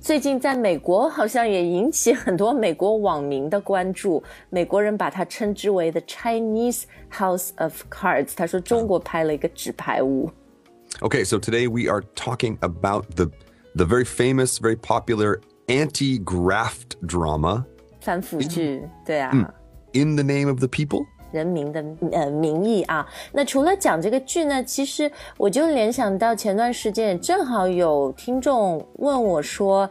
最近在美国好像也引起很多美国网民的关注。美国人把它称之为 The Chinese House of Cards，他说中国拍了一个纸牌屋。 Okay, so today we are talking about the the very famous, very popular anti-graft drama 反腐剧，对啊。 In the Name of the People. 人民的呃名义啊。那除了讲这个剧呢，其实我就联想到前段时间正好有听众问我说。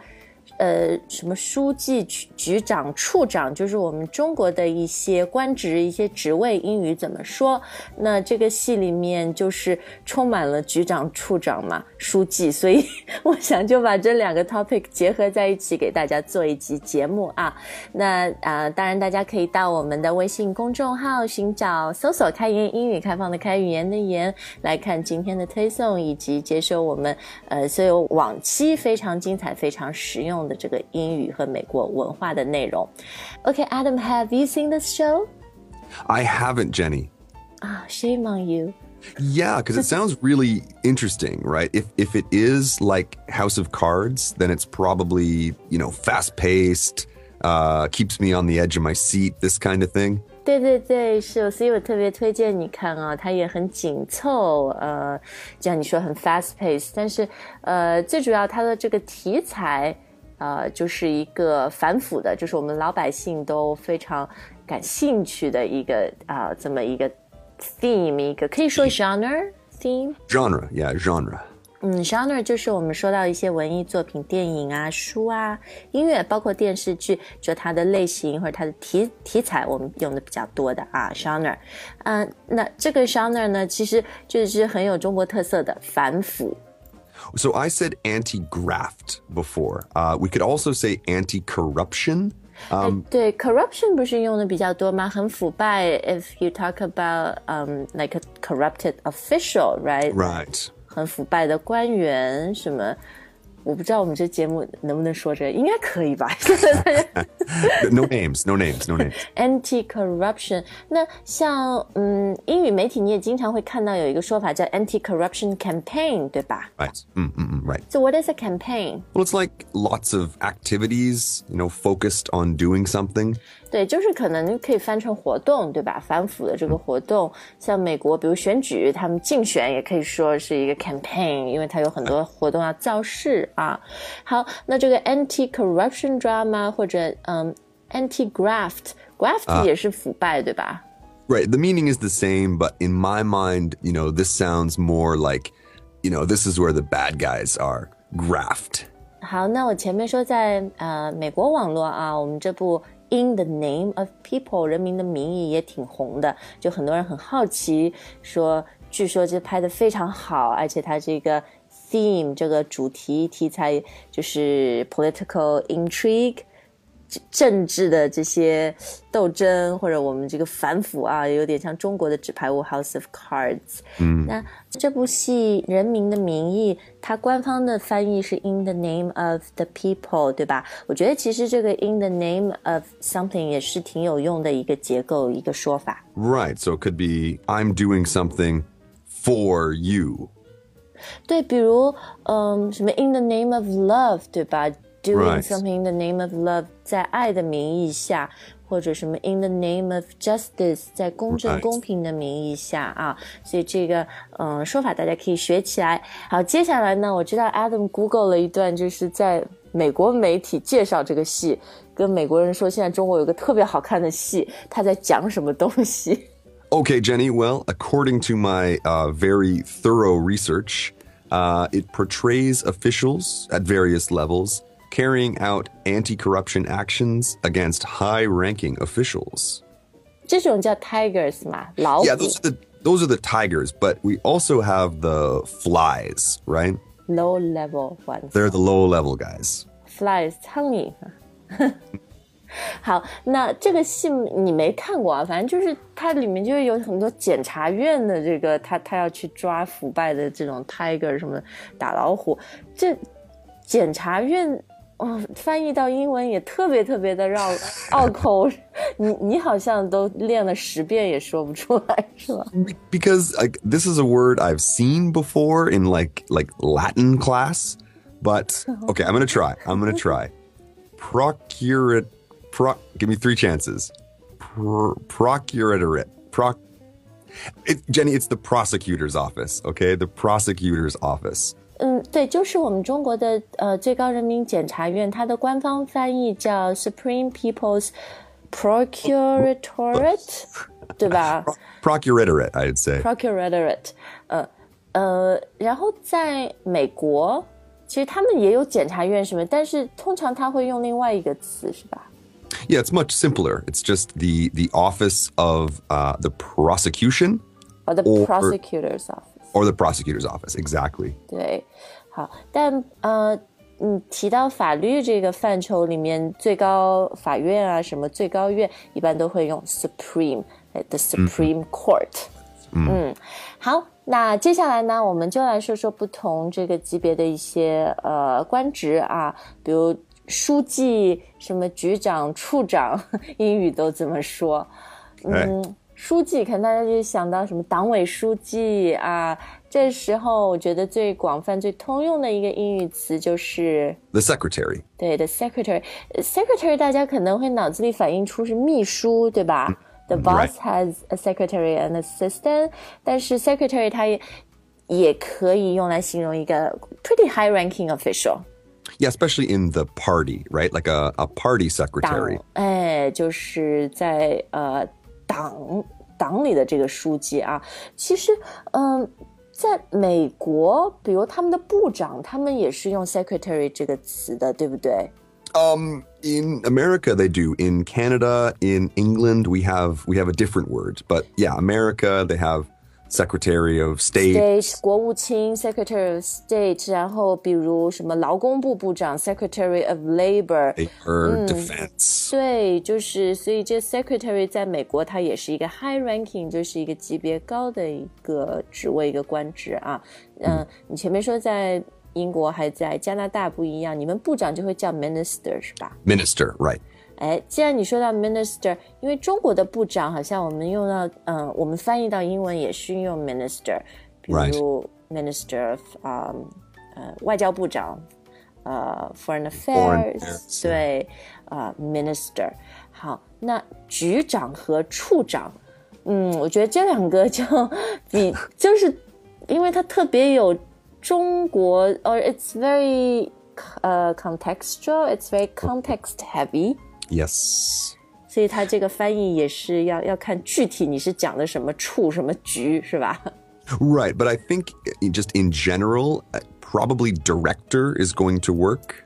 呃，什么书记、局局长、处长，就是我们中国的一些官职、一些职位，英语怎么说？那这个戏里面就是充满了局长、处长嘛，书记，所以 我想就把这两个 topic 结合在一起，给大家做一集节目啊。那啊、当然大家可以到我们的微信公众号寻找搜索“开言英语”，开放的开，语言的言，来看今天的推送，以及接收我们呃所有往期非常精彩、非常实用的这个英语和美国文化的内容。OK，Adam，have、you seen this show？ I haven't, Jenny. 啊、s h a m e on you。 Yeah, because it sounds really interesting, right? If if it is like House of Cards, then it's probably you know fast paced, uh, keeps me on the edge of my seat, this kind of thing. 对对对，是，所以我特别推荐你看啊，它也很紧凑，呃，就像你说很 fast pace，但是呃，最主要它的这个题材， 呃，就是一个反腐的，就是我们老百姓都非常感兴趣的一个啊、这么一个 theme，一个可以说 genre theme。Genre, yeah, genre. 嗯，genre 就是我们说到一些文艺作品、电影啊、书啊、音乐，包括电视剧，就它的类型或者它的题题材，我们用的比较多的啊，genre。嗯、那这个 genre 呢，其实就是很有中国特色的反腐。So I said anti-graft before. Uh, we could also say anti-corruption. 哎对，corruption 不是用的比较多吗？很腐败。If you talk about um like a corrupted official, right? Right. 很腐败的官员什么。 我不知道我们这节目能不能说这个，应该可以吧？no names, no names, no names. anti-corruption。那像嗯，英语媒体你也经常会看到有一个说法叫 anti-corruption campaign，对吧 Right. Mm, mm, mm, right.？So what is a campaign？Well, it's like lots of activities, you know, focused on doing something. 对，就是可能可以翻成活动，对吧？反腐的这个活动，像美国，比如选举，他们竞选也可以说是一个 campaign，因为它有很多活动要造势啊。好，那这个 anti-corruption drama 或者嗯 anti-graft，graft 也是腐败，对吧？ Right. The meaning is the same, but in my mind, you know, this sounds more like, you know, this is where the bad guys are. Graft. 好，那我前面说在呃美国网络啊，我们这部《In the Name of People》人民的名义也挺红的，就很多人很好奇，说据说这拍的非常好，而且它这个 theme 这个主题题材就是 political intrigue。政治的这些斗争，或者我们这个反腐啊，有点像中国的纸牌屋 House of Cards。嗯，那这部戏《人民的名义》，它官方的翻译是 In the Name of the People，对吧？我觉得其实这个 In the Name of Something 也是挺有用的一个结构，一个说法。 Right. So it could be I'm doing something for you. 对，比如嗯，什么 In the Name of Love，对吧？Doing something in the name of love，在爱的名义下，或者什么 In the name of justice，在公正公平的名义下啊，所以这个嗯说法大家可以学起来。好，接下来呢，我知道 Adam Google 了一段，就是在美国媒体介绍这个戏，跟美国人说现在中国有个特别好看的戏，他在讲什么东西。Okay, Jenny. Well, according to my uh, very thorough research, uh, it portrays officials at various levels carrying out anti corruption actions against high ranking officials. 这种叫 tigers 嘛，老虎 Yeah, those are the those are the tigers, but we also have the flies, right? low level ones。 They're the low level guys. flies 苍蝇。 好，那这个戏你没看过啊？反正就是它里面就是有很多检察院的这个，他他要去抓腐败的这种 tiger 什么打老虎，这检察院哦，翻译到英文也特别特别的绕拗口，你你好像都练了十遍也说不出来，是吧？because like this is a word I've seen before in like like Latin class, but okay, I'm gonna try. I'm gonna try. Procurate, proc. Give me three chances. Pro, procuratorate, proc. It, Jenny, it's the prosecutor's office. Okay, the prosecutor's office. 嗯，对，就是我们中国的呃最高人民检察院，它的官方翻译叫 Supreme People's Procuratorate，对吧 Procuratorate, I'd say. ？Procuratorate，呃呃，然后在美国，其实他们也有检察院什么，但是通常他会用另外一个词，是吧？ Yeah, it's much simpler. It's just the the office of uh, the prosecution 哦，The Or- Prosecutor's Office。 or the prosecutor's office. Exactly. 对，好，但呃，嗯，提到法律这个范畴里面，最高法院啊，什么最高院，一般都会用 Supreme，呃，the Supreme Court。嗯，好，那接下来呢，我们就来说说不同这个级别的一些呃官职啊，比如 书记、什么局长、处长，英语都怎么说？嗯，书记，可能大家就想到什么党委书记啊。这时候，我觉得最广泛、最通用的一个英语词就是。The secretary. 对，the，secretary，呃 secretary 大家可能会脑子里反映出是秘书，对吧？The boss has a secretary and assistant，但是 secretary 它也也可以用来形容一个 pretty high ranking official，Yeah, especially in the party, right? Like a, a party 党 secretary.，哎，就是在呃党党里的这个书记啊。其实，嗯、在美国，比如他们的部长，他们也是用 secretary 这个词的，对不对？ Um, in America they do. In Canada, in England, we have we have a different word. But yeah, America they have Secretary of State. State 国务卿 Secretary of State，然后比如什么劳工部部长 Secretary of Labor， or defense. 对，就是所以这 Secretary 在美国它也是一个 high ranking，就是一个级别高的一个职位一个官职啊。嗯，你前面说在英国还在加拿大不一样，你们部长就会叫 Minister 是吧？ Minister, right. 哎，既然你说到 minister，因为中国的部长好像我们用到，嗯、我们翻译到英文也是用 minister，比如 minister of，嗯，呃，外交部长，呃，foreign Foreign affairs，affairs，对，啊、minister。好，那局长和处长，嗯，我觉得这两个就比就是因为它特别有中国，or it's very 呃 contextual，it's very context heavy。Yes. 所以它这个翻译也是要要看具体你是讲的什么处什么局是吧？ Right, but I think i- just in general, uh, probably director is going to work.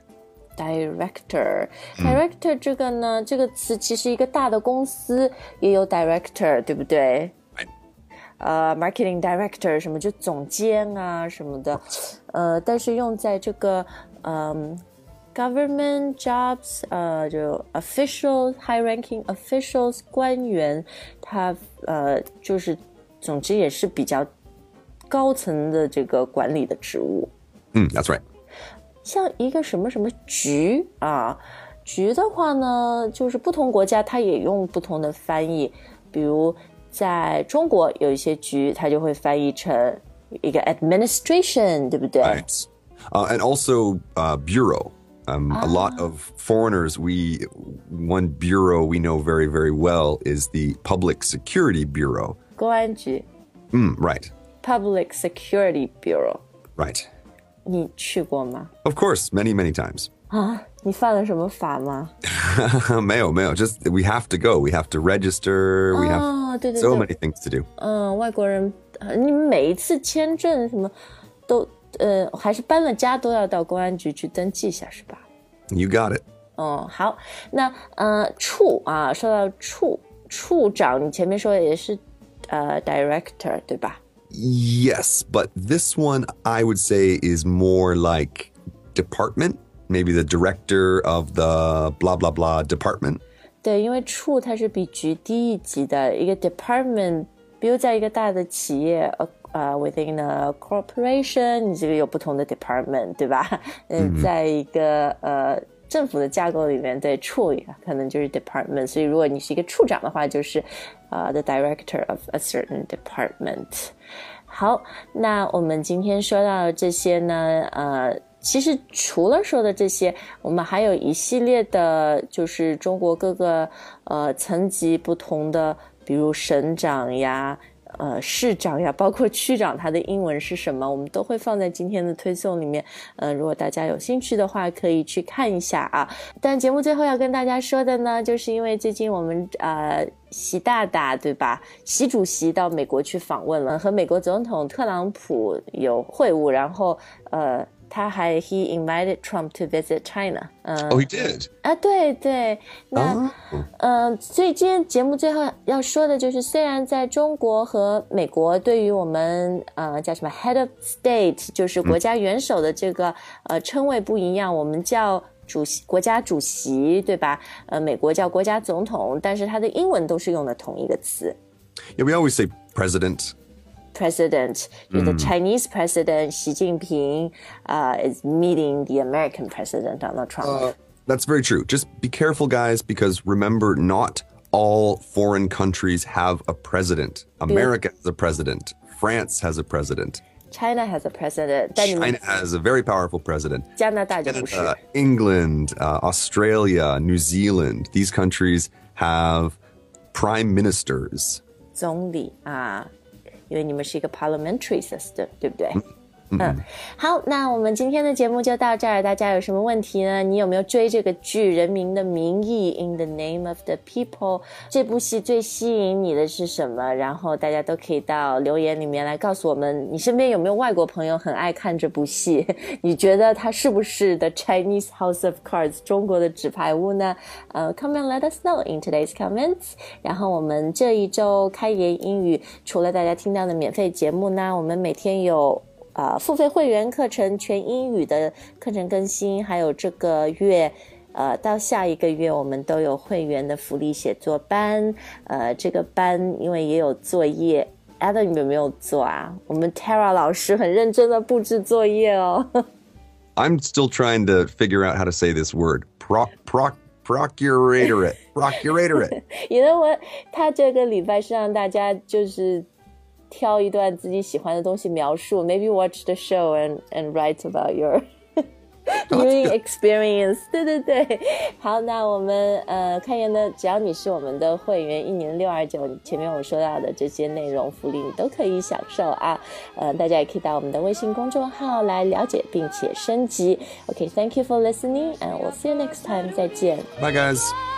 Director, director 这个呢，这个词其实一个大的公司也有 director，对不对？呃，marketing director 什么就总监啊什么的，呃，但是用在这个嗯、 government jobs，呃，就 official high ranking officials 官员，他呃就是总之也是比较高层的这个管理的职务。 Mm, that's right. 像一个什么什么局啊，局的话呢，就是不同国家它也用不同的翻译，比如在中国有一些局，它就会翻译成一个 administration，对不对？ Right. Uh, and also uh, bureau. Um, A lot of foreigners, we one bureau we know very very well is the Public Security Bureau. 公安局 Mm, right, Public Security Bureau， right. 你去过吗？ Of course, many many times. 啊，你犯了什么法吗？ Mayo, mayo. Just we have to go. We have to register. We have 哦，对对 so 对， many things to do. 嗯，外国人，呃你们每一次签证什么都， 呃，还是搬了家都要到公安局去登记一下，是吧？You got it. 哦，好，那呃，处啊，说到处处长，你前面说的也是呃 director 对吧？Yes, but this one I would say is more like department. Maybe the director of the blah blah blah department. 对，因为处它是比局低一级的一个 department，比如在一个大的企业，呃呃，within a corporation，你这个有不同的 department，对吧？嗯，在一个呃政府的架构里面，对处可能就是 department，所以如果你是一个处长的话，就是呃 the director of a certain department。好，那我们今天说到这些呢，呃。其实除了说的这些，我们还有一系列的，就是中国各个呃层级不同的，比如省长呀、呃市长呀，包括区长，他的英文是什么，我们都会放在今天的推送里面。呃，如果大家有兴趣的话，可以去看一下啊。但节目最后要跟大家说的呢，就是因为最近我们呃习大大对吧，习主席到美国去访问了，和美国总统特朗普有会晤，然后呃。他还 he invited Trump to visit China。嗯，Oh, he did。啊，对对，那嗯，所以今天节目最后要说的就是，虽然在中国和美国对于我们呃叫什么 head of state，就是国家元首的这个呃称谓不一样，我们叫主席国家主席，对吧？呃，美国叫国家总统，但是它的英文都是用的同一个词。Yeah, we always say president president, mm. the Chinese president Xi Jinping uh, is meeting the American president Donald Trump. Uh, that's very true. Just be careful, guys, because remember, not all foreign countries have a president. America has a president. France has a president. China has a president. China has a very powerful president. Canada, England, uh, Australia, New Zealand. These countries have prime ministers. 总理啊， 因为你们是一个 parliamentary system，对不对？嗯好，那我们今天的节目就到这儿。大家有什么问题呢？你有没有追这个剧《人民的名义》？In the name of the people，这部戏最吸引你的是什么？然后大家都可以到留言里面来告诉我们，你身边有没有外国朋友很爱看这部戏？你觉得它是不是 The Chinese House of Cards 中国的纸牌屋呢？呃，Come and let us know in today's comments。然后我们这一周开言英语，除了大家听到的免费节目呢，我们每天有。啊，付费会员课程全英语的课程更新，还有这个月，呃，到下一个月我们都有会员的福利写作班。呃，这个班因为也有作业，Adam 有没有做啊？我们 Tara 老师很认真的布置作业哦。I'm still trying to figure out how to say this word. Proc proc procuratorate procuratorate. you know what？他这个礼拜是让大家就是。挑一段自己喜欢的东西描述，maybe watch the show and and write about your viewing experience。对对对，好，那我们呃开言的，只要你是我们的会员，一年六二九，前面我说到的这些内容福利你都可以享受啊。呃，大家也可以到我们的微信公众号来了解并且升级。OK，thank、okay, you for listening，and we'll see you next time。再见。Bye guys。